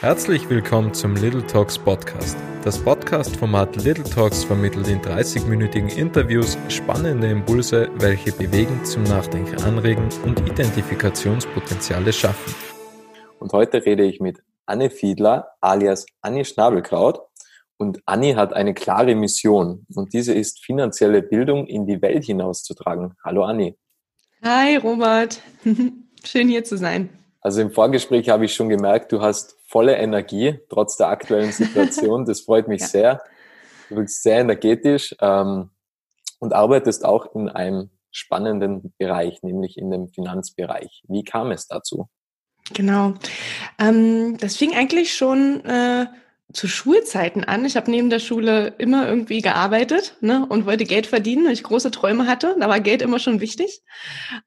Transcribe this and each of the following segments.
Herzlich willkommen zum Little Talks Podcast. Das Podcast-Format Little Talks vermittelt in 30-minütigen Interviews spannende Impulse, welche bewegen, zum Nachdenken anregen und Identifikationspotenziale schaffen. Und heute rede ich mit Anne Fiedler alias Annie Schnabelkraut. Und Annie hat eine klare Mission und diese ist, finanzielle Bildung in die Welt hinauszutragen. Hallo Annie. Hi Robert, schön hier zu sein. Also im Vorgespräch habe ich schon gemerkt, du hast volle Energie, trotz der aktuellen Situation. Das freut mich ja. sehr. Du bist sehr energetisch ähm, und arbeitest auch in einem spannenden Bereich, nämlich in dem Finanzbereich. Wie kam es dazu? Genau. Ähm, das fing eigentlich schon äh, zu Schulzeiten an. Ich habe neben der Schule immer irgendwie gearbeitet ne, und wollte Geld verdienen, weil ich große Träume hatte. Da war Geld immer schon wichtig.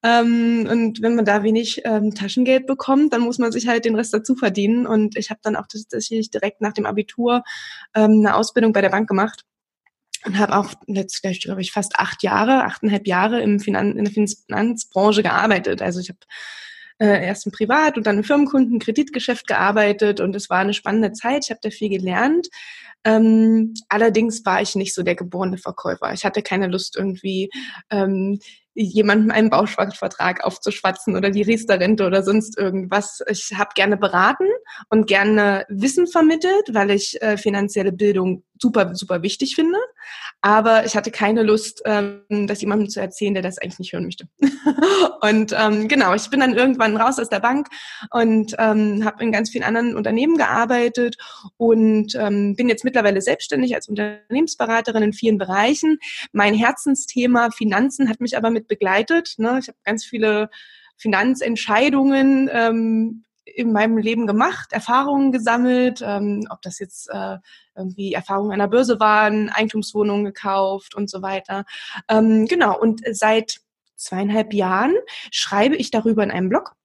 Ähm, und wenn man da wenig ähm, Taschengeld bekommt, dann muss man sich halt den Rest dazu verdienen. Und ich habe dann auch tatsächlich direkt nach dem Abitur ähm, eine Ausbildung bei der Bank gemacht und habe auch jetzt, glaube ich, fast acht Jahre, achteinhalb Jahre im Finan in der Finanzbranche gearbeitet. Also ich habe äh, erst im Privat- und dann im Firmenkunden, Kreditgeschäft gearbeitet und es war eine spannende Zeit. Ich habe da viel gelernt. Ähm, allerdings war ich nicht so der geborene Verkäufer. Ich hatte keine Lust irgendwie ähm, jemandem einen Bausparvertrag aufzuschwatzen oder die Riester-Rente oder sonst irgendwas. Ich habe gerne beraten und gerne Wissen vermittelt, weil ich äh, finanzielle Bildung super, super wichtig finde. Aber ich hatte keine Lust, ähm, das jemandem zu erzählen, der das eigentlich nicht hören möchte. und ähm, genau, ich bin dann irgendwann raus aus der Bank und ähm, habe in ganz vielen anderen Unternehmen gearbeitet und ähm, bin jetzt mittlerweile selbstständig als Unternehmensberaterin in vielen Bereichen. Mein Herzensthema Finanzen hat mich aber mit begleitet. Ne? Ich habe ganz viele Finanzentscheidungen ähm, in meinem Leben gemacht, Erfahrungen gesammelt, ähm, ob das jetzt äh, irgendwie Erfahrungen der Börse waren, Eigentumswohnungen gekauft und so weiter. Ähm, genau, und seit zweieinhalb Jahren schreibe ich darüber in einem Blog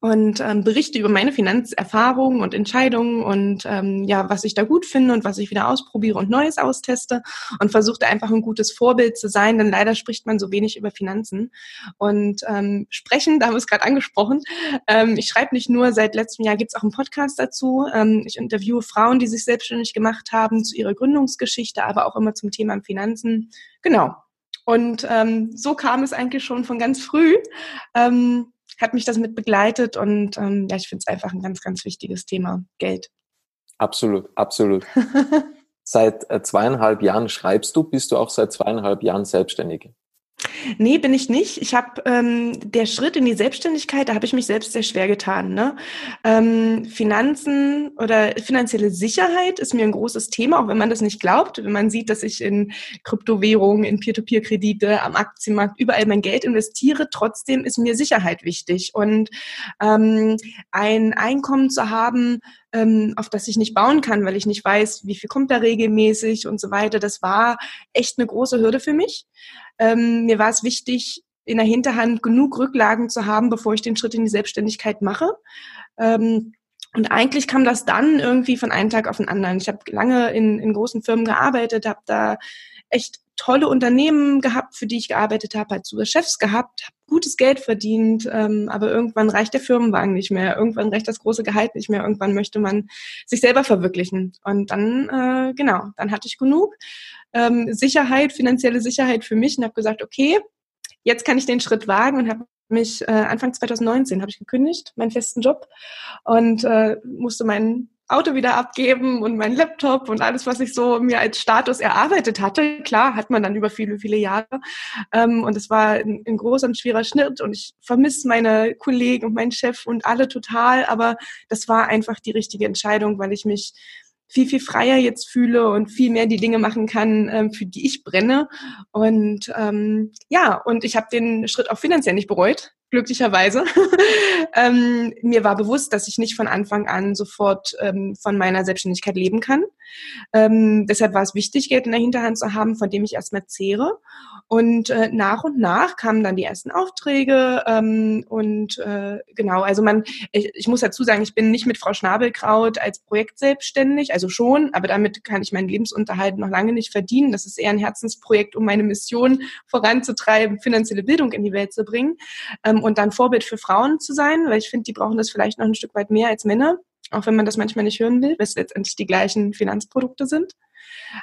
und ähm, berichte über meine Finanzerfahrungen und Entscheidungen und ähm, ja, was ich da gut finde und was ich wieder ausprobiere und Neues austeste und versuchte einfach ein gutes Vorbild zu sein, denn leider spricht man so wenig über Finanzen. Und ähm, sprechen, da haben wir es gerade angesprochen, ähm, ich schreibe nicht nur, seit letztem Jahr gibt es auch einen Podcast dazu. Ähm, ich interviewe Frauen, die sich selbstständig gemacht haben, zu ihrer Gründungsgeschichte, aber auch immer zum Thema Finanzen. Genau. Und ähm, so kam es eigentlich schon von ganz früh. Ähm, hat mich das mit begleitet und ähm, ja, ich finde es einfach ein ganz, ganz wichtiges Thema, Geld. Absolut, absolut. seit äh, zweieinhalb Jahren schreibst du, bist du auch seit zweieinhalb Jahren selbstständig? Nee, bin ich nicht. Ich habe ähm, der Schritt in die Selbstständigkeit, da habe ich mich selbst sehr schwer getan. Ne? Ähm, Finanzen oder finanzielle Sicherheit ist mir ein großes Thema, auch wenn man das nicht glaubt. Wenn man sieht, dass ich in Kryptowährungen, in Peer-to-Peer-Kredite, am Aktienmarkt überall mein Geld investiere, trotzdem ist mir Sicherheit wichtig. Und ähm, ein Einkommen zu haben, ähm, auf das ich nicht bauen kann, weil ich nicht weiß, wie viel kommt da regelmäßig und so weiter. Das war echt eine große Hürde für mich. Ähm, mir war es wichtig, in der Hinterhand genug Rücklagen zu haben, bevor ich den Schritt in die Selbstständigkeit mache. Ähm, und eigentlich kam das dann irgendwie von einem Tag auf den anderen. Ich habe lange in, in großen Firmen gearbeitet, habe da echt tolle Unternehmen gehabt, für die ich gearbeitet habe, halt super Chefs gehabt, habe gutes Geld verdient, ähm, aber irgendwann reicht der Firmenwagen nicht mehr, irgendwann reicht das große Gehalt nicht mehr, irgendwann möchte man sich selber verwirklichen. Und dann, äh, genau, dann hatte ich genug ähm, Sicherheit, finanzielle Sicherheit für mich und habe gesagt, okay, jetzt kann ich den Schritt wagen und habe mich äh, Anfang 2019 habe ich gekündigt, meinen festen Job und äh, musste meinen Auto wieder abgeben und mein Laptop und alles, was ich so mir als Status erarbeitet hatte. Klar, hat man dann über viele, viele Jahre. Ähm, und es war ein, ein großer und schwerer Schnitt und ich vermisse meine Kollegen und meinen Chef und alle total. Aber das war einfach die richtige Entscheidung, weil ich mich viel, viel freier jetzt fühle und viel mehr die Dinge machen kann, ähm, für die ich brenne. Und ähm, ja, und ich habe den Schritt auch finanziell nicht bereut glücklicherweise. ähm, mir war bewusst, dass ich nicht von Anfang an sofort ähm, von meiner Selbstständigkeit leben kann. Ähm, deshalb war es wichtig, Geld in der Hinterhand zu haben, von dem ich erstmal zehre. Und äh, nach und nach kamen dann die ersten Aufträge. Ähm, und äh, genau, also man, ich, ich muss dazu sagen, ich bin nicht mit Frau Schnabelkraut als Projekt selbstständig, also schon, aber damit kann ich meinen Lebensunterhalt noch lange nicht verdienen. Das ist eher ein Herzensprojekt, um meine Mission voranzutreiben, finanzielle Bildung in die Welt zu bringen. Ähm, und dann Vorbild für Frauen zu sein, weil ich finde, die brauchen das vielleicht noch ein Stück weit mehr als Männer. auch wenn man das manchmal nicht hören will, weil es letztendlich die gleichen Finanzprodukte sind.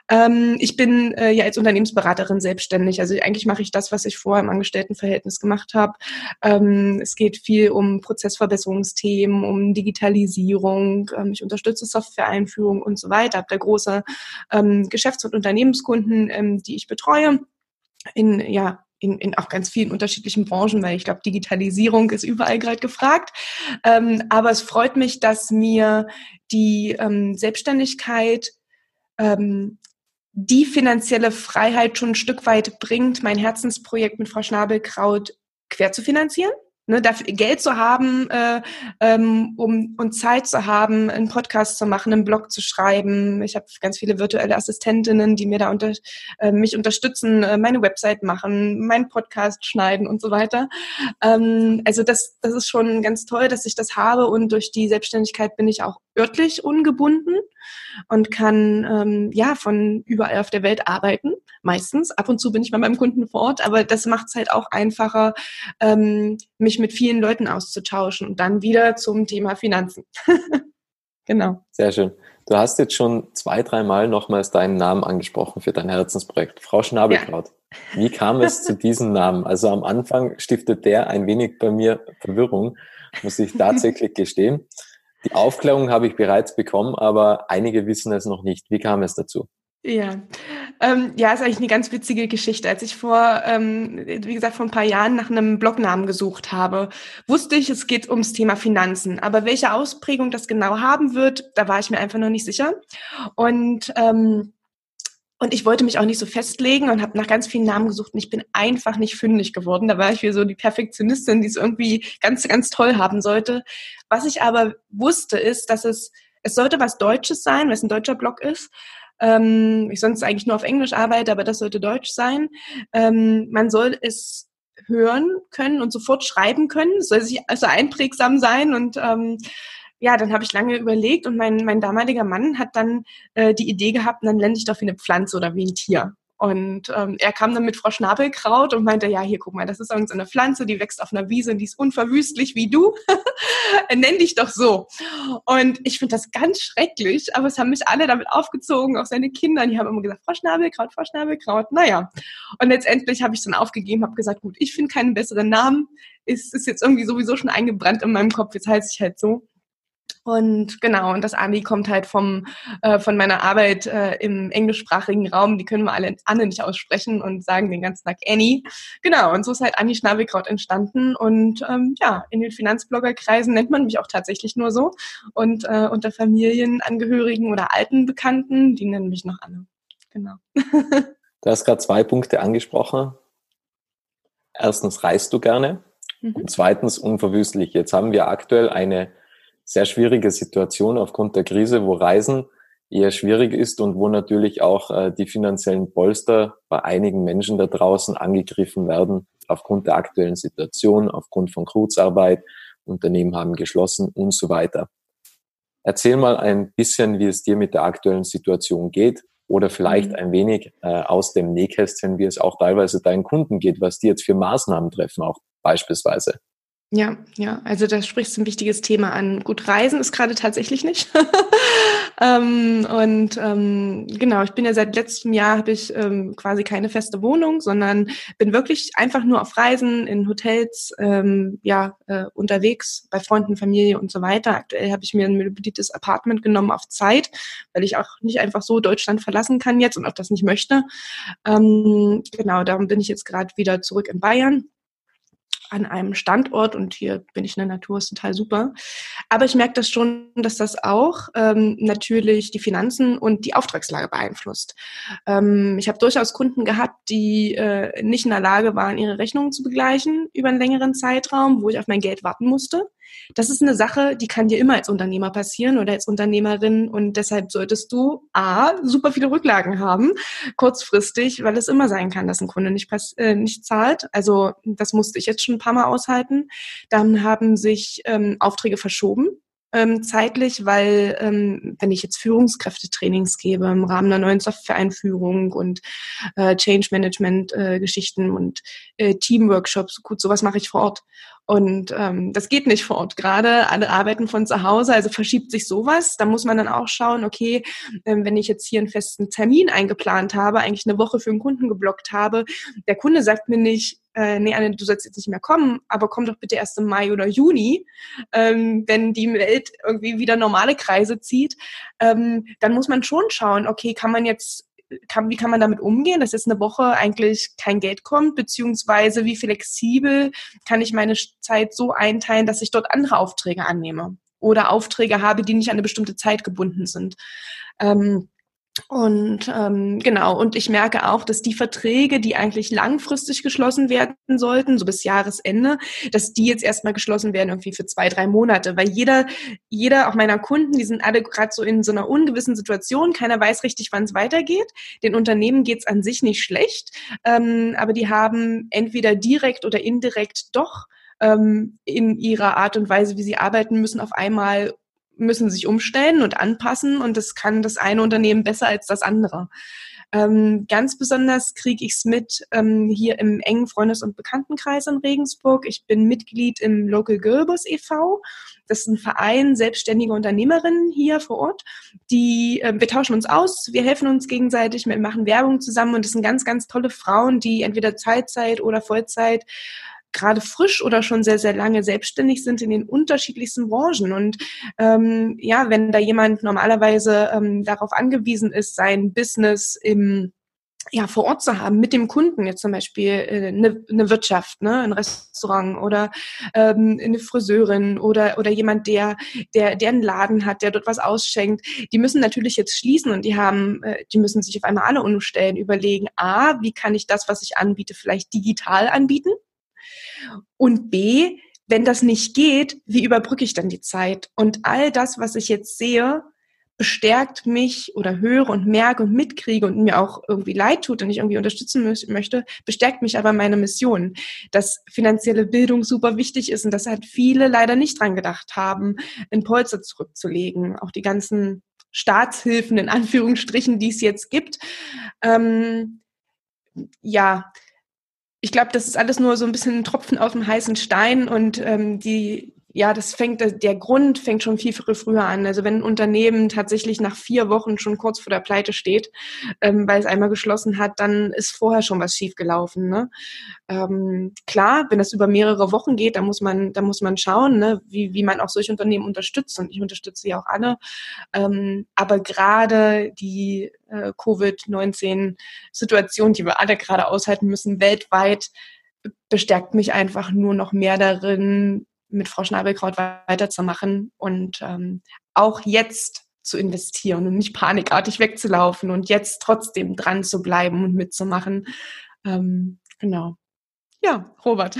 Ähm, ich bin äh, ja als Unternehmensberaterin selbstständig. Also eigentlich mache ich das, was ich vorher im Angestelltenverhältnis gemacht habe. Ähm, es geht viel um Prozessverbesserungsthemen, um Digitalisierung. Ähm, ich unterstütze Software-Einführung und so weiter. Habe da große ähm, Geschäfts- und Unternehmenskunden, ähm, die ich betreue in ja in, in auch ganz vielen unterschiedlichen Branchen, weil ich glaube, Digitalisierung ist überall gerade gefragt. Ähm, aber es freut mich, dass mir die ähm, Selbstständigkeit ähm, die finanzielle Freiheit schon ein Stück weit bringt, mein Herzensprojekt mit Frau Schnabelkraut quer zu finanzieren ne, dafür Geld zu haben, äh, ähm, um und Zeit zu haben, einen Podcast zu machen, einen Blog zu schreiben. Ich habe ganz viele virtuelle Assistentinnen, die mir da unter, äh, mich unterstützen, äh, meine Website machen, meinen Podcast schneiden und so weiter. Ähm, also das, das ist schon ganz toll, dass ich das habe und durch die Selbstständigkeit bin ich auch örtlich ungebunden und kann ähm, ja von überall auf der Welt arbeiten. Meistens. Ab und zu bin ich bei meinem Kunden vor Ort, aber das macht es halt auch einfacher, ähm, mich mit vielen Leuten auszutauschen und dann wieder zum Thema Finanzen. genau. Sehr schön. Du hast jetzt schon zwei, dreimal nochmals deinen Namen angesprochen für dein Herzensprojekt. Frau Schnabelkraut. Ja. Wie kam es zu diesem Namen? Also am Anfang stiftet der ein wenig bei mir Verwirrung, muss ich tatsächlich gestehen. Die Aufklärung habe ich bereits bekommen, aber einige wissen es noch nicht. Wie kam es dazu? Ja, ähm, ja, ist eigentlich eine ganz witzige Geschichte. Als ich vor, ähm, wie gesagt, vor ein paar Jahren nach einem Blognamen gesucht habe, wusste ich, es geht ums Thema Finanzen. Aber welche Ausprägung das genau haben wird, da war ich mir einfach noch nicht sicher. Und ähm, und ich wollte mich auch nicht so festlegen und habe nach ganz vielen Namen gesucht und ich bin einfach nicht fündig geworden. Da war ich wie so die Perfektionistin, die es irgendwie ganz, ganz toll haben sollte. Was ich aber wusste, ist, dass es, es sollte was Deutsches sein, weil es ein deutscher Blog ist. Ähm, ich sonst eigentlich nur auf Englisch arbeite, aber das sollte Deutsch sein. Ähm, man soll es hören können und sofort schreiben können. Es soll sich also einprägsam sein und ähm, ja, dann habe ich lange überlegt und mein, mein damaliger Mann hat dann äh, die Idee gehabt, dann lerne ich doch wie eine Pflanze oder wie ein Tier. Und ähm, er kam dann mit Frau Schnabelkraut und meinte, ja, hier, guck mal, das ist so eine Pflanze, die wächst auf einer Wiese und die ist unverwüstlich wie du. Nenn dich doch so. Und ich finde das ganz schrecklich, aber es haben mich alle damit aufgezogen, auch seine Kinder. Die haben immer gesagt, Frau Schnabelkraut, Frau Schnabelkraut. Naja. Und letztendlich habe ich dann aufgegeben, habe gesagt, gut, ich finde keinen besseren Namen. Ist, ist jetzt irgendwie sowieso schon eingebrannt in meinem Kopf, jetzt heiße ich halt so. Und genau, und das Ani kommt halt vom, äh, von meiner Arbeit äh, im englischsprachigen Raum. Die können wir alle Anne nicht aussprechen und sagen den ganzen Tag Annie. Genau, und so ist halt Anni Schnabelkraut entstanden. Und ähm, ja, in den Finanzbloggerkreisen nennt man mich auch tatsächlich nur so. Und äh, unter Familienangehörigen oder alten Bekannten, die nennen mich noch Anne. Genau. du hast gerade zwei Punkte angesprochen. Erstens reist du gerne mhm. und zweitens unverwüstlich. Jetzt haben wir aktuell eine sehr schwierige Situation aufgrund der Krise, wo Reisen eher schwierig ist und wo natürlich auch äh, die finanziellen Polster bei einigen Menschen da draußen angegriffen werden aufgrund der aktuellen Situation, aufgrund von Kurzarbeit, Unternehmen haben geschlossen und so weiter. Erzähl mal ein bisschen, wie es dir mit der aktuellen Situation geht oder vielleicht mhm. ein wenig äh, aus dem Nähkästchen, wie es auch teilweise deinen Kunden geht, was die jetzt für Maßnahmen treffen, auch beispielsweise. Ja, ja, also da sprichst du ein wichtiges Thema an. Gut, Reisen ist gerade tatsächlich nicht. ähm, und ähm, genau, ich bin ja seit letztem Jahr habe ich ähm, quasi keine feste Wohnung, sondern bin wirklich einfach nur auf Reisen in Hotels, ähm, ja äh, unterwegs bei Freunden, Familie und so weiter. Aktuell habe ich mir ein möbliertes Apartment genommen auf Zeit, weil ich auch nicht einfach so Deutschland verlassen kann jetzt und auch das nicht möchte. Ähm, genau, darum bin ich jetzt gerade wieder zurück in Bayern an einem Standort und hier bin ich in der Natur, ist total super. Aber ich merke das schon, dass das auch ähm, natürlich die Finanzen und die Auftragslage beeinflusst. Ähm, ich habe durchaus Kunden gehabt, die äh, nicht in der Lage waren, ihre Rechnungen zu begleichen über einen längeren Zeitraum, wo ich auf mein Geld warten musste. Das ist eine Sache, die kann dir immer als Unternehmer passieren oder als Unternehmerin und deshalb solltest du A, super viele Rücklagen haben, kurzfristig, weil es immer sein kann, dass ein Kunde nicht, äh, nicht zahlt. Also das musste ich jetzt schon ein paar Mal aushalten. Dann haben sich ähm, Aufträge verschoben ähm, zeitlich, weil ähm, wenn ich jetzt Führungskräftetrainings gebe im Rahmen einer neuen Software-Einführung und äh, Change Management äh, und äh, Teamworkshops, gut, sowas mache ich vor Ort. Und ähm, das geht nicht vor Ort. Gerade alle arbeiten von zu Hause, also verschiebt sich sowas. Da muss man dann auch schauen, okay, ähm, wenn ich jetzt hier einen festen Termin eingeplant habe, eigentlich eine Woche für einen Kunden geblockt habe, der Kunde sagt mir nicht, äh, nee, Anne, du sollst jetzt nicht mehr kommen, aber komm doch bitte erst im Mai oder Juni, ähm, wenn die Welt irgendwie wieder normale Kreise zieht, ähm, dann muss man schon schauen, okay, kann man jetzt kann, wie kann man damit umgehen, dass jetzt eine Woche eigentlich kein Geld kommt, beziehungsweise wie flexibel kann ich meine Zeit so einteilen, dass ich dort andere Aufträge annehme oder Aufträge habe, die nicht an eine bestimmte Zeit gebunden sind. Ähm, und ähm, genau, und ich merke auch, dass die Verträge, die eigentlich langfristig geschlossen werden sollten, so bis Jahresende, dass die jetzt erstmal geschlossen werden, irgendwie für zwei, drei Monate. Weil jeder, jeder, auch meiner Kunden, die sind alle gerade so in so einer ungewissen Situation, keiner weiß richtig, wann es weitergeht. Den Unternehmen geht's an sich nicht schlecht, ähm, aber die haben entweder direkt oder indirekt doch ähm, in ihrer Art und Weise, wie sie arbeiten müssen, auf einmal müssen sich umstellen und anpassen und das kann das eine Unternehmen besser als das andere. Ähm, ganz besonders kriege ich es mit ähm, hier im engen Freundes- und Bekanntenkreis in Regensburg. Ich bin Mitglied im Local Girlbus e.V. Das ist ein Verein selbstständiger Unternehmerinnen hier vor Ort. Die, äh, wir tauschen uns aus, wir helfen uns gegenseitig, wir machen Werbung zusammen und das sind ganz, ganz tolle Frauen, die entweder Teilzeit oder Vollzeit gerade frisch oder schon sehr, sehr lange selbstständig sind in den unterschiedlichsten Branchen. Und ähm, ja, wenn da jemand normalerweise ähm, darauf angewiesen ist, sein Business im ja, vor Ort zu haben, mit dem Kunden, jetzt zum Beispiel äh, eine, eine Wirtschaft, ne, ein Restaurant oder ähm, eine Friseurin oder, oder jemand, der, der, der einen Laden hat, der dort was ausschenkt, die müssen natürlich jetzt schließen und die haben, äh, die müssen sich auf einmal alle umstellen, überlegen, A, wie kann ich das, was ich anbiete, vielleicht digital anbieten? Und B, wenn das nicht geht, wie überbrücke ich dann die Zeit? Und all das, was ich jetzt sehe, bestärkt mich oder höre und merke und mitkriege und mir auch irgendwie leid tut und ich irgendwie unterstützen möchte, bestärkt mich aber meine Mission, dass finanzielle Bildung super wichtig ist und dass halt viele leider nicht dran gedacht haben, in Polster zurückzulegen. Auch die ganzen Staatshilfen in Anführungsstrichen, die es jetzt gibt. Ähm, ja, ich glaube, das ist alles nur so ein bisschen ein Tropfen auf dem heißen Stein und ähm, die, ja, das fängt, der Grund fängt schon viel früher an. Also wenn ein Unternehmen tatsächlich nach vier Wochen schon kurz vor der Pleite steht, ähm, weil es einmal geschlossen hat, dann ist vorher schon was schiefgelaufen. Ne? Ähm, klar, wenn das über mehrere Wochen geht, dann muss man, dann muss man schauen, ne, wie, wie man auch solche Unternehmen unterstützt. Und ich unterstütze ja auch alle. Ähm, aber gerade die äh, Covid-19-Situation, die wir alle gerade aushalten müssen, weltweit, bestärkt mich einfach nur noch mehr darin, mit Frau Schnabelkraut weiterzumachen und ähm, auch jetzt zu investieren und nicht panikartig wegzulaufen und jetzt trotzdem dran zu bleiben und mitzumachen. Ähm, genau. Ja, Robert.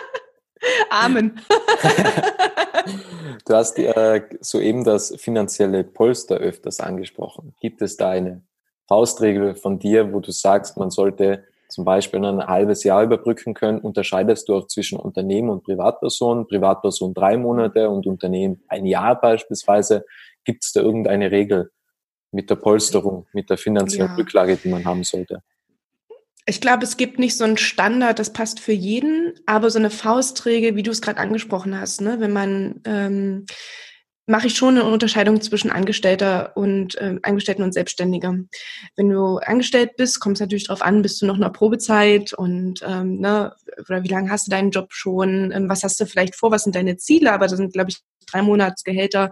Amen. du hast äh, soeben das finanzielle Polster öfters angesprochen. Gibt es da eine Faustregel von dir, wo du sagst, man sollte zum Beispiel ein halbes Jahr überbrücken können, unterscheidest du auch zwischen Unternehmen und Privatpersonen, Privatperson drei Monate und Unternehmen ein Jahr beispielsweise. Gibt es da irgendeine Regel mit der Polsterung, mit der finanziellen ja. Rücklage, die man haben sollte? Ich glaube, es gibt nicht so einen Standard, das passt für jeden, aber so eine Faustregel, wie du es gerade angesprochen hast, ne? wenn man ähm, mache ich schon eine Unterscheidung zwischen Angestellter und äh, Angestellten und Selbstständiger. Wenn du angestellt bist, kommt es natürlich darauf an, bist du noch in der Probezeit und ähm, ne, oder wie lange hast du deinen Job schon, ähm, was hast du vielleicht vor, was sind deine Ziele, aber das sind, glaube ich, drei Monatsgehälter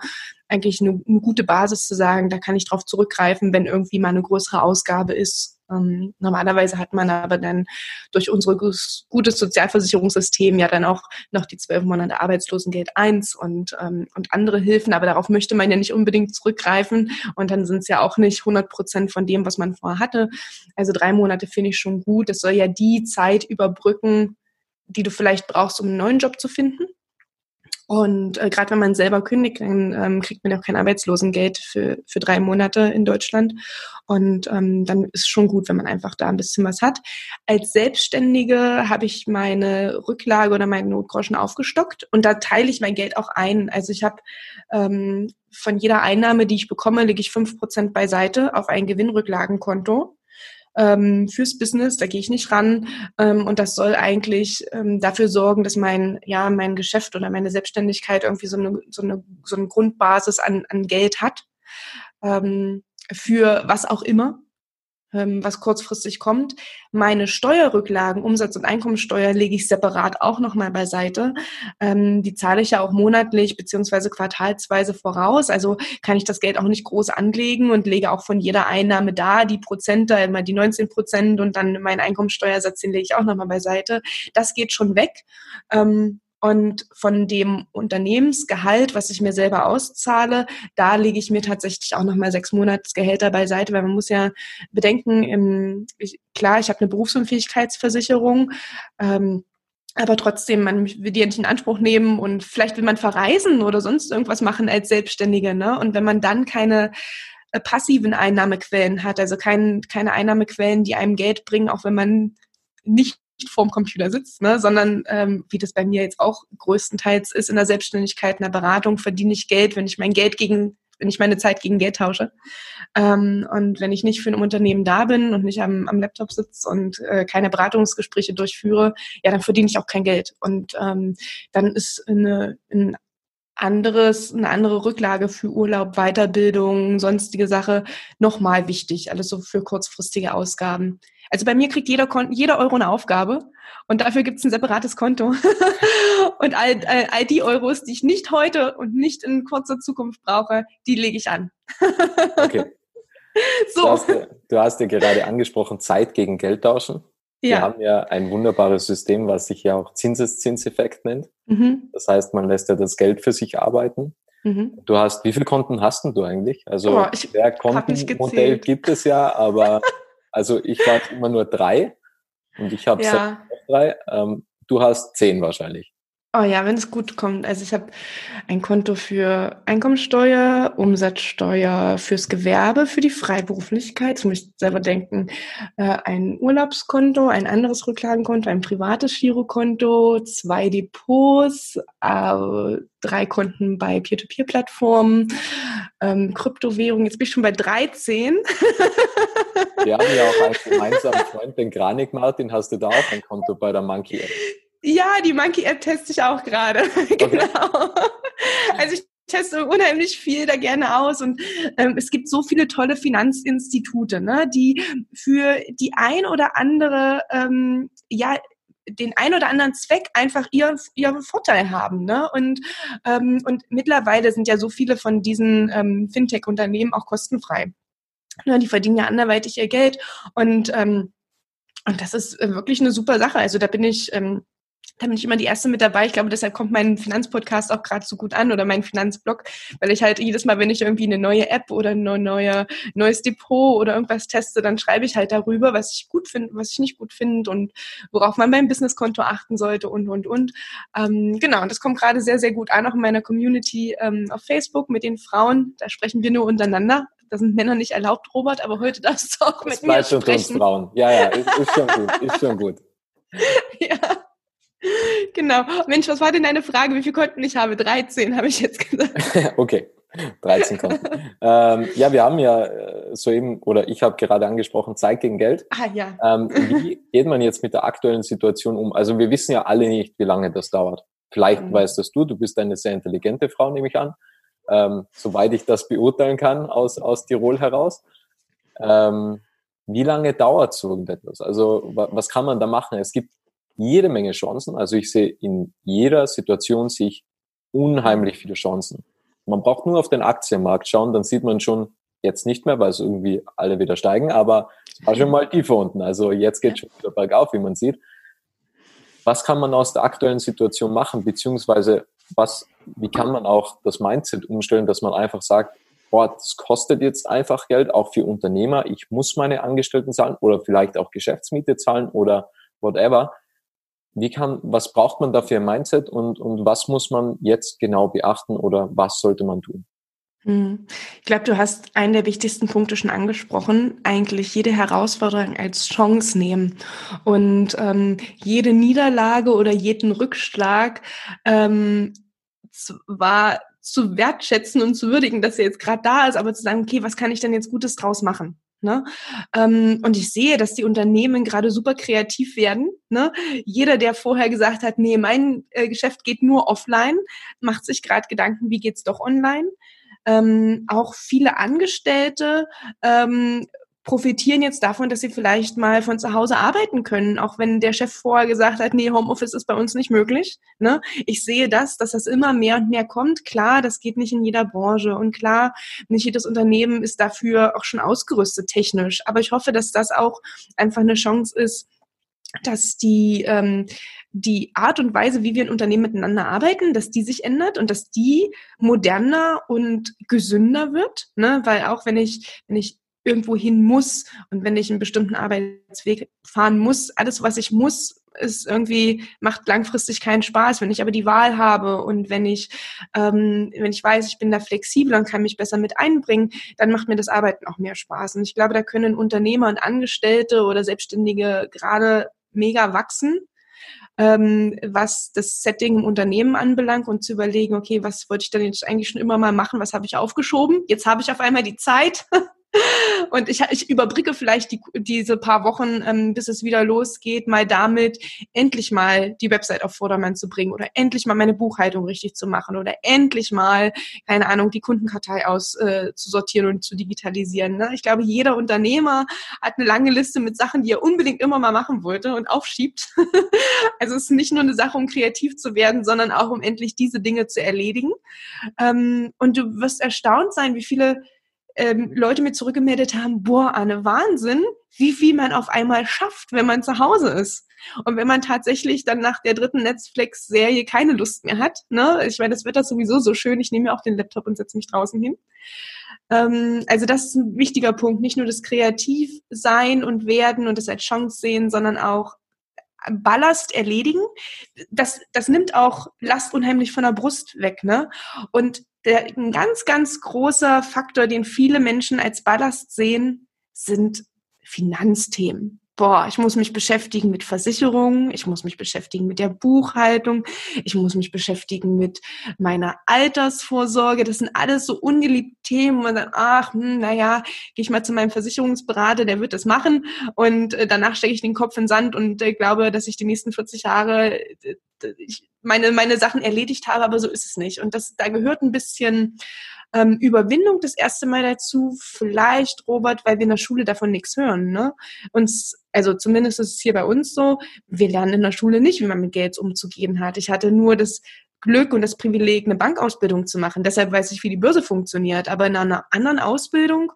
eigentlich eine, eine gute Basis zu sagen, da kann ich drauf zurückgreifen, wenn irgendwie mal eine größere Ausgabe ist ähm, normalerweise hat man aber dann durch unser gutes Sozialversicherungssystem ja dann auch noch die zwölf Monate Arbeitslosengeld 1 und, ähm, und andere Hilfen, aber darauf möchte man ja nicht unbedingt zurückgreifen und dann sind es ja auch nicht 100 Prozent von dem, was man vorher hatte. Also drei Monate finde ich schon gut. Das soll ja die Zeit überbrücken, die du vielleicht brauchst, um einen neuen Job zu finden. Und äh, gerade wenn man selber kündigt, dann ähm, kriegt man auch kein Arbeitslosengeld für, für drei Monate in Deutschland. Und ähm, dann ist schon gut, wenn man einfach da ein bisschen was hat. Als Selbstständige habe ich meine Rücklage oder meinen Notgroschen aufgestockt und da teile ich mein Geld auch ein. Also ich habe ähm, von jeder Einnahme, die ich bekomme, lege ich fünf Prozent beiseite auf ein Gewinnrücklagenkonto. Ähm, fürs Business, da gehe ich nicht ran. Ähm, und das soll eigentlich ähm, dafür sorgen, dass mein, ja, mein Geschäft oder meine Selbstständigkeit irgendwie so eine, so eine, so eine Grundbasis an, an Geld hat. Ähm, für was auch immer was kurzfristig kommt. Meine Steuerrücklagen, Umsatz- und Einkommensteuer lege ich separat auch nochmal beiseite. Ähm, die zahle ich ja auch monatlich beziehungsweise quartalsweise voraus. Also kann ich das Geld auch nicht groß anlegen und lege auch von jeder Einnahme da die Prozente, immer die 19 Prozent und dann meinen Einkommensteuersatz, den lege ich auch nochmal beiseite. Das geht schon weg. Ähm, und von dem Unternehmensgehalt, was ich mir selber auszahle, da lege ich mir tatsächlich auch nochmal sechs Monatsgehälter beiseite, weil man muss ja bedenken, im, ich, klar, ich habe eine Berufsunfähigkeitsversicherung, ähm, aber trotzdem, man will die nicht in Anspruch nehmen und vielleicht will man verreisen oder sonst irgendwas machen als Selbstständige. Ne? Und wenn man dann keine äh, passiven Einnahmequellen hat, also kein, keine Einnahmequellen, die einem Geld bringen, auch wenn man nicht vorm Computer sitzt, ne, sondern ähm, wie das bei mir jetzt auch größtenteils ist in der Selbstständigkeit, in der Beratung, verdiene ich Geld, wenn ich mein Geld gegen, wenn ich meine Zeit gegen Geld tausche. Ähm, und wenn ich nicht für ein Unternehmen da bin und nicht am, am Laptop sitze und äh, keine Beratungsgespräche durchführe, ja, dann verdiene ich auch kein Geld. Und ähm, dann ist eine, ein anderes, eine andere Rücklage für Urlaub, Weiterbildung, sonstige Sache nochmal wichtig. Alles so für kurzfristige Ausgaben. Also bei mir kriegt jeder, jeder Euro eine Aufgabe und dafür gibt es ein separates Konto. und all, all, all die Euros, die ich nicht heute und nicht in kurzer Zukunft brauche, die lege ich an. okay. So. Du, hast, du hast ja gerade angesprochen, Zeit gegen Geld tauschen. Ja. Wir haben ja ein wunderbares System, was sich ja auch Zinseszinseffekt nennt. Mhm. Das heißt, man lässt ja das Geld für sich arbeiten. Mhm. Du hast, wie viele Konten hast du eigentlich? Also, oh, der Kontenmodell gibt es ja, aber Also ich war immer nur drei und ich habe ja. drei. Ähm, du hast zehn wahrscheinlich. Oh ja, wenn es gut kommt. Also ich habe ein Konto für Einkommensteuer, Umsatzsteuer fürs Gewerbe, für die Freiberuflichkeit, muss ich selber denken, äh, ein Urlaubskonto, ein anderes Rücklagenkonto, ein privates Girokonto, zwei Depots, äh, drei Konten bei Peer-to-Peer-Plattformen, ähm, Kryptowährung. Jetzt bin ich schon bei 13. Wir haben ja auch einen gemeinsamen Freund, den Granik Martin. Hast du da auch ein Konto bei der Monkey App? Ja, die Monkey App teste ich auch gerade. Okay. genau. Also ich teste unheimlich viel da gerne aus und ähm, es gibt so viele tolle Finanzinstitute, ne, die für die ein oder andere ähm, ja den ein oder anderen Zweck einfach ihr, ihren Vorteil haben. Ne? Und, ähm, und mittlerweile sind ja so viele von diesen ähm, Fintech-Unternehmen auch kostenfrei. Ja, die verdienen ja anderweitig ihr Geld und ähm, und das ist äh, wirklich eine super Sache. Also da bin ich ähm, da bin ich immer die Erste mit dabei. Ich glaube, deshalb kommt mein Finanzpodcast auch gerade so gut an oder mein Finanzblog, weil ich halt jedes Mal, wenn ich irgendwie eine neue App oder ein neue, neues Depot oder irgendwas teste, dann schreibe ich halt darüber, was ich gut finde, was ich nicht gut finde und worauf man beim Businesskonto achten sollte und, und, und. Ähm, genau, und das kommt gerade sehr, sehr gut an, auch in meiner Community ähm, auf Facebook mit den Frauen. Da sprechen wir nur untereinander. Da sind Männer nicht erlaubt, Robert, aber heute darfst du auch das mit mir sprechen. Unter uns Frauen. Ja, ja, ist, ist schon gut, ist schon gut. ja. Genau. Mensch, was war denn deine Frage? Wie viele Konten ich habe? 13, habe ich jetzt gesagt. okay. 13 Konten. ähm, ja, wir haben ja äh, soeben, oder ich habe gerade angesprochen, Zeit gegen Geld. Ah, ja. Ähm, wie geht man jetzt mit der aktuellen Situation um? Also wir wissen ja alle nicht, wie lange das dauert. Vielleicht mhm. weißt das du, du bist eine sehr intelligente Frau, nehme ich an. Ähm, soweit ich das beurteilen kann aus, aus Tirol heraus. Ähm, wie lange dauert so irgendetwas? Also was kann man da machen? Es gibt jede Menge Chancen. Also ich sehe in jeder Situation sich unheimlich viele Chancen. Man braucht nur auf den Aktienmarkt schauen, dann sieht man schon jetzt nicht mehr, weil es irgendwie alle wieder steigen, aber es war schon mal tiefer unten. Also jetzt geht schon wieder bergauf, wie man sieht. Was kann man aus der aktuellen Situation machen, beziehungsweise was, wie kann man auch das Mindset umstellen, dass man einfach sagt, boah, das kostet jetzt einfach Geld, auch für Unternehmer. Ich muss meine Angestellten zahlen oder vielleicht auch Geschäftsmiete zahlen oder whatever wie kann, was braucht man dafür ein Mindset und, und was muss man jetzt genau beachten oder was sollte man tun? Hm. Ich glaube, du hast einen der wichtigsten Punkte schon angesprochen. Eigentlich jede Herausforderung als Chance nehmen und ähm, jede Niederlage oder jeden Rückschlag ähm, zwar zu wertschätzen und zu würdigen, dass er jetzt gerade da ist, aber zu sagen, okay, was kann ich denn jetzt Gutes draus machen? Ne? Ähm, und ich sehe, dass die Unternehmen gerade super kreativ werden. Ne? Jeder, der vorher gesagt hat, nee, mein äh, Geschäft geht nur offline, macht sich gerade Gedanken, wie geht's doch online. Ähm, auch viele Angestellte ähm, profitieren jetzt davon, dass sie vielleicht mal von zu Hause arbeiten können, auch wenn der Chef vorher gesagt hat, nee, Homeoffice ist bei uns nicht möglich. Ne? Ich sehe das, dass das immer mehr und mehr kommt. Klar, das geht nicht in jeder Branche und klar, nicht jedes Unternehmen ist dafür auch schon ausgerüstet technisch. Aber ich hoffe, dass das auch einfach eine Chance ist, dass die ähm, die Art und Weise, wie wir in Unternehmen miteinander arbeiten, dass die sich ändert und dass die moderner und gesünder wird. Ne? Weil auch wenn ich, wenn ich irgendwo hin muss und wenn ich einen bestimmten Arbeitsweg fahren muss, alles, was ich muss, ist irgendwie macht langfristig keinen Spaß. Wenn ich aber die Wahl habe und wenn ich ähm, wenn ich weiß, ich bin da flexibel und kann mich besser mit einbringen, dann macht mir das Arbeiten auch mehr Spaß. Und ich glaube, da können Unternehmer und Angestellte oder Selbstständige gerade mega wachsen. Ähm, was das Setting im Unternehmen anbelangt und zu überlegen, okay, was wollte ich denn jetzt eigentlich schon immer mal machen, was habe ich aufgeschoben? Jetzt habe ich auf einmal die Zeit, Und ich, ich überbrücke vielleicht die, diese paar Wochen, ähm, bis es wieder losgeht, mal damit, endlich mal die Website auf Vordermann zu bringen oder endlich mal meine Buchhaltung richtig zu machen oder endlich mal, keine Ahnung, die Kundenkartei auszusortieren äh, und zu digitalisieren. Ne? Ich glaube, jeder Unternehmer hat eine lange Liste mit Sachen, die er unbedingt immer mal machen wollte und aufschiebt. also es ist nicht nur eine Sache, um kreativ zu werden, sondern auch, um endlich diese Dinge zu erledigen. Ähm, und du wirst erstaunt sein, wie viele ähm, Leute mir zurückgemeldet haben, boah, Anne, Wahnsinn, wie viel man auf einmal schafft, wenn man zu Hause ist. Und wenn man tatsächlich dann nach der dritten Netflix-Serie keine Lust mehr hat, ne, ich meine, das wird das sowieso so schön, ich nehme mir auch den Laptop und setze mich draußen hin. Ähm, also das ist ein wichtiger Punkt, nicht nur das Kreativsein und Werden und das als Chance sehen, sondern auch Ballast erledigen. Das, das nimmt auch Last unheimlich von der Brust weg. Ne? Und der, ein ganz, ganz großer Faktor, den viele Menschen als Ballast sehen, sind Finanzthemen boah, ich muss mich beschäftigen mit Versicherungen, ich muss mich beschäftigen mit der Buchhaltung, ich muss mich beschäftigen mit meiner Altersvorsorge. Das sind alles so ungeliebte Themen. Und dann, ach, hm, naja, gehe ich mal zu meinem Versicherungsberater, der wird das machen. Und äh, danach stecke ich den Kopf in den Sand und äh, glaube, dass ich die nächsten 40 Jahre äh, meine, meine Sachen erledigt habe, aber so ist es nicht. Und das, da gehört ein bisschen ähm, Überwindung das erste Mal dazu, vielleicht, Robert, weil wir in der Schule davon nichts hören. Ne? Uns, also zumindest ist es hier bei uns so, wir lernen in der Schule nicht, wie man mit Geld umzugehen hat. Ich hatte nur das Glück und das Privileg, eine Bankausbildung zu machen. Deshalb weiß ich, wie die Börse funktioniert. Aber in einer anderen Ausbildung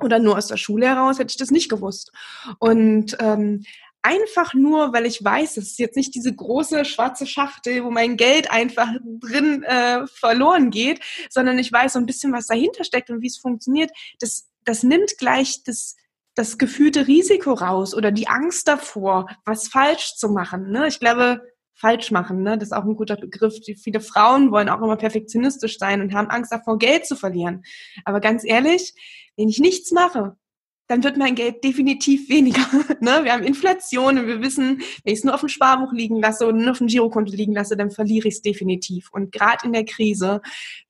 oder nur aus der Schule heraus hätte ich das nicht gewusst. Und ähm, einfach nur, weil ich weiß, es ist jetzt nicht diese große schwarze Schachtel, wo mein Geld einfach drin äh, verloren geht, sondern ich weiß so ein bisschen, was dahinter steckt und wie es funktioniert. Das, das nimmt gleich das, das gefühlte Risiko raus oder die Angst davor, was falsch zu machen. Ne? Ich glaube, falsch machen, ne? das ist auch ein guter Begriff. Viele Frauen wollen auch immer perfektionistisch sein und haben Angst davor, Geld zu verlieren. Aber ganz ehrlich, wenn ich nichts mache, dann wird mein Geld definitiv weniger. ne? Wir haben Inflation und wir wissen, wenn ich es nur auf dem Sparbuch liegen lasse oder nur auf dem Girokonto liegen lasse, dann verliere ich es definitiv. Und gerade in der Krise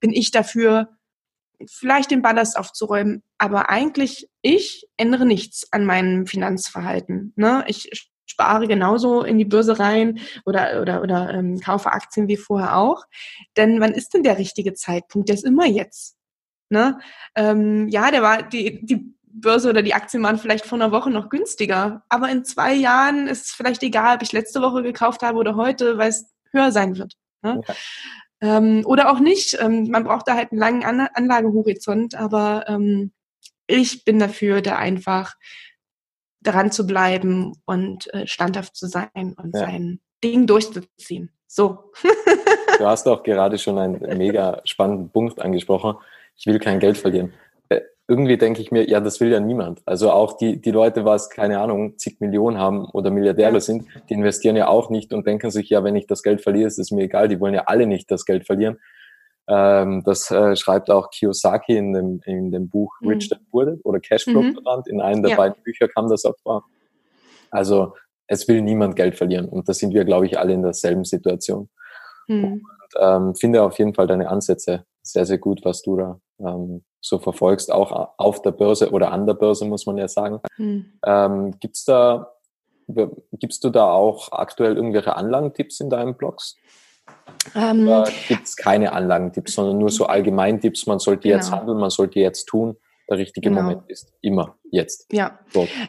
bin ich dafür, vielleicht den Ballast aufzuräumen, aber eigentlich ich ändere nichts an meinem Finanzverhalten. Ne? Ich spare genauso in die Börse rein oder oder oder ähm, kaufe Aktien wie vorher auch. Denn wann ist denn der richtige Zeitpunkt? Der ist immer jetzt. Ne? Ähm, ja, der war die die Börse oder die Aktien waren vielleicht vor einer Woche noch günstiger. Aber in zwei Jahren ist es vielleicht egal, ob ich letzte Woche gekauft habe oder heute, weil es höher sein wird. Ne? Ja. Ähm, oder auch nicht. Ähm, man braucht da halt einen langen An Anlagehorizont, aber ähm, ich bin dafür, da einfach dran zu bleiben und äh, standhaft zu sein und ja. sein Ding durchzuziehen. So. du hast auch gerade schon einen mega spannenden Punkt angesprochen. Ich will kein Geld verlieren irgendwie denke ich mir, ja, das will ja niemand. Also auch die, die Leute, was, keine Ahnung, zig Millionen haben oder Milliardäre sind, die investieren ja auch nicht und denken sich, ja, wenn ich das Geld verliere, ist es mir egal. Die wollen ja alle nicht das Geld verlieren. Ähm, das äh, schreibt auch Kiyosaki in dem, in dem Buch mhm. Rich Dad Poor Dad oder Cashflow mhm. In einem der ja. beiden Bücher kam das auch vor. Also es will niemand Geld verlieren und da sind wir, glaube ich, alle in derselben Situation. Mhm. Und ähm, finde auf jeden Fall deine Ansätze sehr, sehr gut, was du da ähm, so verfolgst, auch auf der Börse oder an der Börse, muss man ja sagen. Hm. Ähm, gibt's da, gibst du da auch aktuell irgendwelche Anlagentipps in deinen Blogs? Ähm, Oder gibt's keine Anlagentipps, sondern nur so Allgemeintipps, man sollte genau. jetzt handeln, man sollte jetzt tun? Der richtige genau. Moment ist. Immer jetzt. Ja.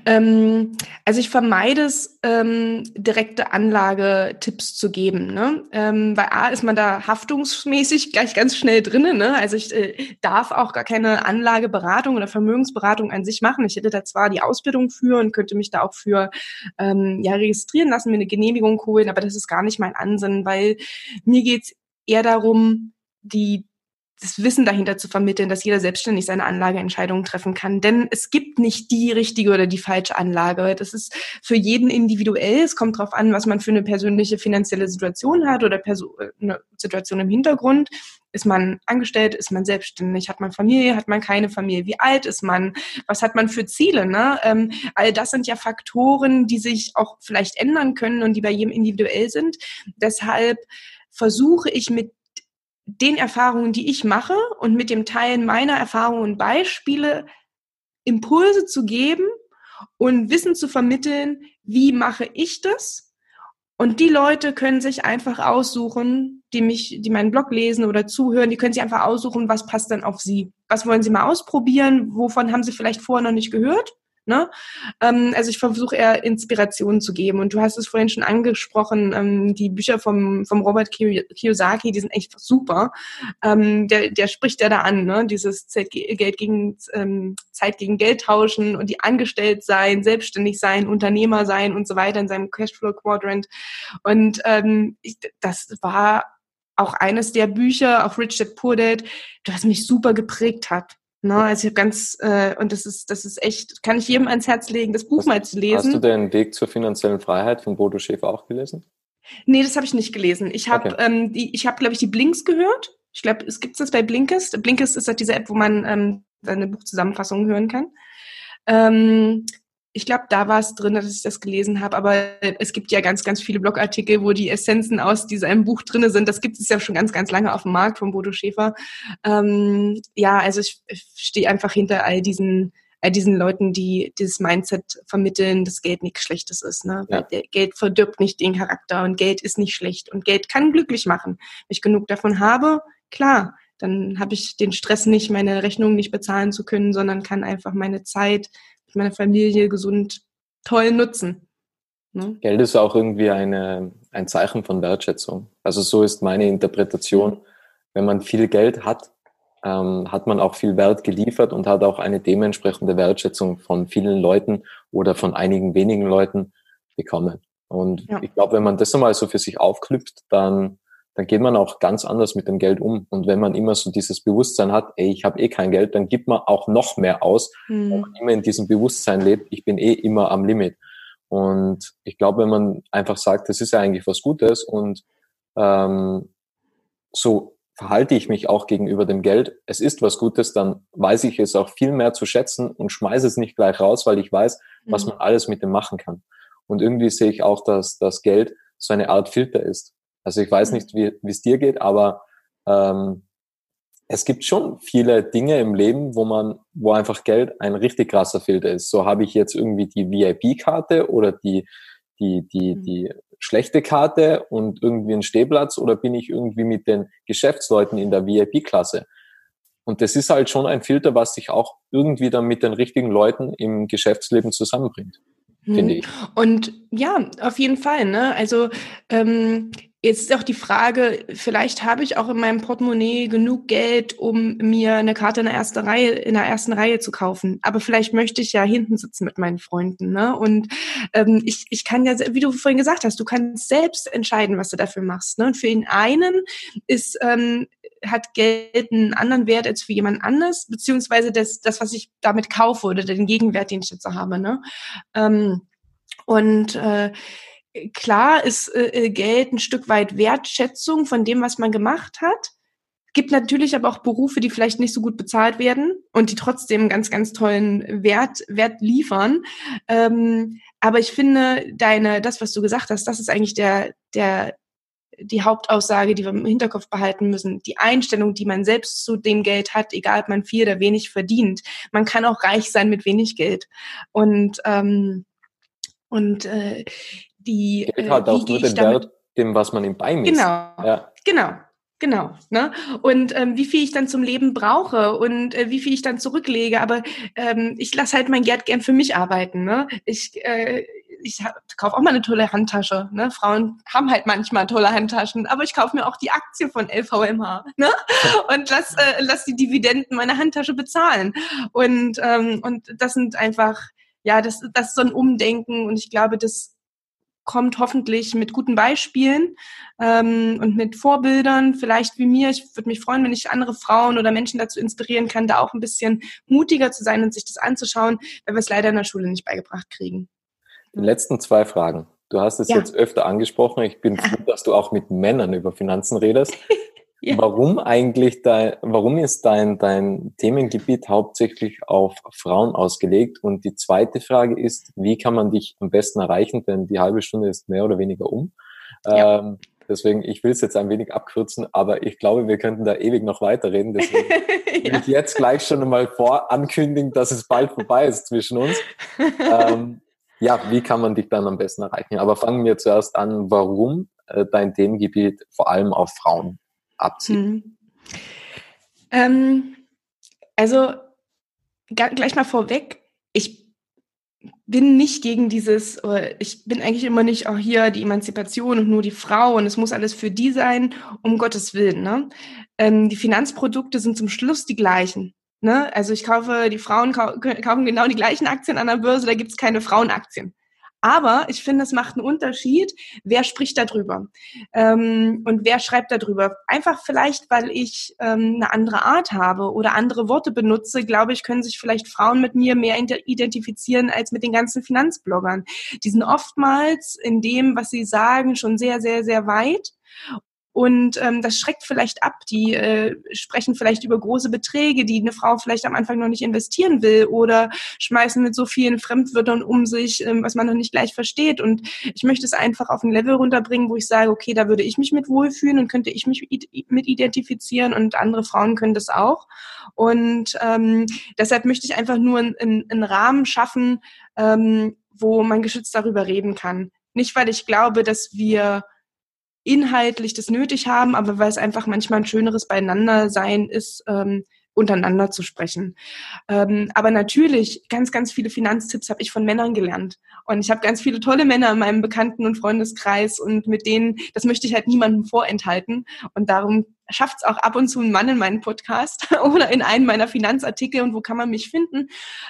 Ähm, also ich vermeide es, ähm, direkte Anlagetipps zu geben. Ne? Ähm, weil A ist man da haftungsmäßig gleich ganz schnell drinnen. Ne? Also ich äh, darf auch gar keine Anlageberatung oder Vermögensberatung an sich machen. Ich hätte da zwar die Ausbildung für und könnte mich da auch für ähm, ja, registrieren lassen, mir eine Genehmigung holen, aber das ist gar nicht mein Ansinnen, weil mir geht's eher darum, die das Wissen dahinter zu vermitteln, dass jeder selbstständig seine Anlageentscheidungen treffen kann. Denn es gibt nicht die richtige oder die falsche Anlage. Das ist für jeden individuell. Es kommt darauf an, was man für eine persönliche finanzielle Situation hat oder eine Situation im Hintergrund. Ist man angestellt? Ist man selbstständig? Hat man Familie? Hat man keine Familie? Wie alt ist man? Was hat man für Ziele? Ne? Ähm, all das sind ja Faktoren, die sich auch vielleicht ändern können und die bei jedem individuell sind. Deshalb versuche ich mit den Erfahrungen, die ich mache und mit dem Teilen meiner Erfahrungen und Beispiele Impulse zu geben und Wissen zu vermitteln, wie mache ich das? Und die Leute können sich einfach aussuchen, die mich, die meinen Blog lesen oder zuhören, die können sich einfach aussuchen, was passt dann auf sie. Was wollen sie mal ausprobieren? Wovon haben sie vielleicht vorher noch nicht gehört? Ne? Ähm, also ich versuche eher Inspirationen zu geben. Und du hast es vorhin schon angesprochen, ähm, die Bücher vom, vom Robert Kiyosaki, die sind echt super. Ähm, der, der spricht ja da an, ne? dieses Zeit, Geld gegen, ähm, Zeit gegen Geld tauschen und die angestellt sein, selbstständig sein, Unternehmer sein und so weiter in seinem Cashflow Quadrant. Und ähm, ich, das war auch eines der Bücher, auch Rich Dad Poor Dad, das mich super geprägt hat. Ne, also ich habe ganz, äh, und das ist, das ist echt, kann ich jedem ans Herz legen, das Buch hast, mal zu lesen. Hast du den Weg zur finanziellen Freiheit von Bodo Schäfer auch gelesen? Nee, das habe ich nicht gelesen. Ich habe, okay. ähm, die, ich habe, glaube ich, die Blinks gehört. Ich glaube, es gibt das bei Blinkist. Blinkist ist halt diese App, wo man ähm, seine Buchzusammenfassung hören kann. Ähm, ich glaube, da war es drin, dass ich das gelesen habe, aber es gibt ja ganz, ganz viele Blogartikel, wo die Essenzen aus diesem Buch drin sind. Das gibt es ja schon ganz, ganz lange auf dem Markt von Bodo Schäfer. Ähm, ja, also ich, ich stehe einfach hinter all diesen, all diesen Leuten, die dieses Mindset vermitteln, dass Geld nichts Schlechtes ist. Ne? Ja. Geld verdirbt nicht den Charakter und Geld ist nicht schlecht und Geld kann glücklich machen. Wenn ich genug davon habe, klar, dann habe ich den Stress nicht, meine Rechnung nicht bezahlen zu können, sondern kann einfach meine Zeit meine Familie gesund toll nutzen. Ne? Geld ist auch irgendwie eine, ein Zeichen von Wertschätzung. Also so ist meine Interpretation. Wenn man viel Geld hat, ähm, hat man auch viel Wert geliefert und hat auch eine dementsprechende Wertschätzung von vielen Leuten oder von einigen wenigen Leuten bekommen. Und ja. ich glaube, wenn man das einmal so für sich aufklüpft, dann dann geht man auch ganz anders mit dem Geld um. Und wenn man immer so dieses Bewusstsein hat, ey, ich habe eh kein Geld, dann gibt man auch noch mehr aus, mhm. wenn man immer in diesem Bewusstsein lebt, ich bin eh immer am Limit. Und ich glaube, wenn man einfach sagt, das ist ja eigentlich was Gutes und ähm, so verhalte ich mich auch gegenüber dem Geld, es ist was Gutes, dann weiß ich es auch viel mehr zu schätzen und schmeiße es nicht gleich raus, weil ich weiß, mhm. was man alles mit dem machen kann. Und irgendwie sehe ich auch, dass das Geld so eine Art Filter ist. Also ich weiß mhm. nicht, wie es dir geht, aber ähm, es gibt schon viele Dinge im Leben, wo man, wo einfach Geld ein richtig krasser Filter ist. So habe ich jetzt irgendwie die VIP-Karte oder die, die, die, mhm. die schlechte Karte und irgendwie einen Stehplatz oder bin ich irgendwie mit den Geschäftsleuten in der VIP-Klasse? Und das ist halt schon ein Filter, was sich auch irgendwie dann mit den richtigen Leuten im Geschäftsleben zusammenbringt, finde mhm. ich. Und ja, auf jeden Fall. Ne? Also ähm, Jetzt ist auch die Frage, vielleicht habe ich auch in meinem Portemonnaie genug Geld, um mir eine Karte in der ersten Reihe, in der ersten Reihe zu kaufen. Aber vielleicht möchte ich ja hinten sitzen mit meinen Freunden. Ne? Und ähm, ich, ich kann ja, wie du vorhin gesagt hast, du kannst selbst entscheiden, was du dafür machst. Ne? Und für den einen ist, ähm, hat Geld einen anderen Wert als für jemand anders, beziehungsweise das, das, was ich damit kaufe oder den Gegenwert, den ich jetzt habe. Ne? Ähm, und äh, klar ist äh, äh, Geld ein Stück weit Wertschätzung von dem, was man gemacht hat. Gibt natürlich aber auch Berufe, die vielleicht nicht so gut bezahlt werden und die trotzdem ganz, ganz tollen Wert, Wert liefern. Ähm, aber ich finde, deine, das, was du gesagt hast, das ist eigentlich der, der die Hauptaussage, die wir im Hinterkopf behalten müssen, die Einstellung, die man selbst zu dem Geld hat, egal ob man viel oder wenig verdient. Man kann auch reich sein mit wenig Geld. Und, ähm, und äh, die. Geld hat äh, auch nur den Wert, dem, was man ihm beimisst. Genau, ja. genau. Genau. Ne? Und ähm, wie viel ich dann zum Leben brauche und äh, wie viel ich dann zurücklege. Aber ähm, ich lasse halt mein Geld gern für mich arbeiten. Ne? Ich, äh, ich kaufe auch mal eine tolle Handtasche. Ne? Frauen haben halt manchmal tolle Handtaschen, aber ich kaufe mir auch die Aktie von LVMH ne? und lass, äh, lass die Dividenden meiner Handtasche bezahlen. Und, ähm, und das sind einfach, ja, das, das ist so ein Umdenken und ich glaube, das kommt hoffentlich mit guten Beispielen ähm, und mit Vorbildern, vielleicht wie mir. Ich würde mich freuen, wenn ich andere Frauen oder Menschen dazu inspirieren kann, da auch ein bisschen mutiger zu sein und sich das anzuschauen, weil wir es leider in der Schule nicht beigebracht kriegen. Die letzten zwei Fragen. Du hast es ja. jetzt öfter angesprochen. Ich bin froh, dass du auch mit Männern über Finanzen redest. Ja. Warum eigentlich dein, warum ist dein, dein Themengebiet hauptsächlich auf Frauen ausgelegt? Und die zweite Frage ist, wie kann man dich am besten erreichen? Denn die halbe Stunde ist mehr oder weniger um. Ja. Ähm, deswegen, ich will es jetzt ein wenig abkürzen, aber ich glaube, wir könnten da ewig noch weiterreden. Deswegen ja. will ich jetzt gleich schon einmal vorankündigen, dass es bald vorbei ist zwischen uns. Ähm, ja, wie kann man dich dann am besten erreichen? Aber fangen wir zuerst an, warum äh, dein Themengebiet vor allem auf Frauen abzieht. Hm. Ähm, also gleich mal vorweg, ich bin nicht gegen dieses, ich bin eigentlich immer nicht auch hier die Emanzipation und nur die Frau und es muss alles für die sein, um Gottes Willen. Ne? Ähm, die Finanzprodukte sind zum Schluss die gleichen. Ne? Also ich kaufe, die Frauen kau kaufen genau die gleichen Aktien an der Börse, da gibt es keine Frauenaktien. Aber ich finde, es macht einen Unterschied, wer spricht darüber ähm, und wer schreibt darüber. Einfach vielleicht, weil ich ähm, eine andere Art habe oder andere Worte benutze, glaube ich, können sich vielleicht Frauen mit mir mehr identifizieren als mit den ganzen Finanzbloggern. Die sind oftmals in dem, was sie sagen, schon sehr, sehr, sehr weit und ähm, das schreckt vielleicht ab. Die äh, sprechen vielleicht über große Beträge, die eine Frau vielleicht am Anfang noch nicht investieren will oder schmeißen mit so vielen Fremdwörtern um sich, ähm, was man noch nicht gleich versteht. Und ich möchte es einfach auf ein Level runterbringen, wo ich sage, okay, da würde ich mich mit wohlfühlen und könnte ich mich mit identifizieren und andere Frauen können das auch. Und ähm, deshalb möchte ich einfach nur einen, einen Rahmen schaffen, ähm, wo man geschützt darüber reden kann. Nicht, weil ich glaube, dass wir inhaltlich das nötig haben, aber weil es einfach manchmal ein schöneres Beieinandersein ist, ähm, untereinander zu sprechen. Ähm, aber natürlich, ganz, ganz viele Finanztipps habe ich von Männern gelernt. Und ich habe ganz viele tolle Männer in meinem Bekannten- und Freundeskreis und mit denen, das möchte ich halt niemandem vorenthalten. Und darum schafft es auch ab und zu ein Mann in meinen Podcast oder in einen meiner Finanzartikel. Und wo kann man mich finden?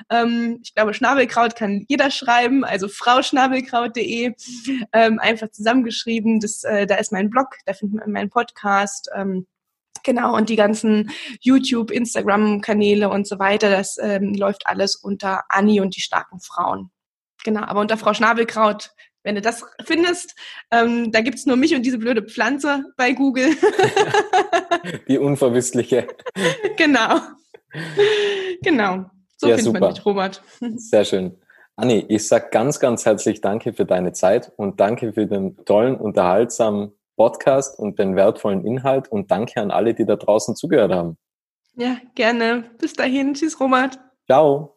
Ähm, ich glaube, Schnabelkraut kann jeder schreiben, also frauschnabelkraut.de, ähm, einfach zusammengeschrieben. Das, äh, da ist mein Blog, da findet man meinen Podcast. Ähm, Genau, und die ganzen YouTube, Instagram-Kanäle und so weiter, das ähm, läuft alles unter Anni und die starken Frauen. Genau, aber unter Frau Schnabelkraut, wenn du das findest, ähm, da gibt's nur mich und diese blöde Pflanze bei Google. die unverwüstliche. Genau. Genau. So ja, findet super. man dich, Robert. Sehr schön. Anni, ich sag ganz, ganz herzlich Danke für deine Zeit und danke für den tollen, unterhaltsamen Podcast und den wertvollen Inhalt und danke an alle, die da draußen zugehört haben. Ja, gerne. Bis dahin. Tschüss, Robert. Ciao.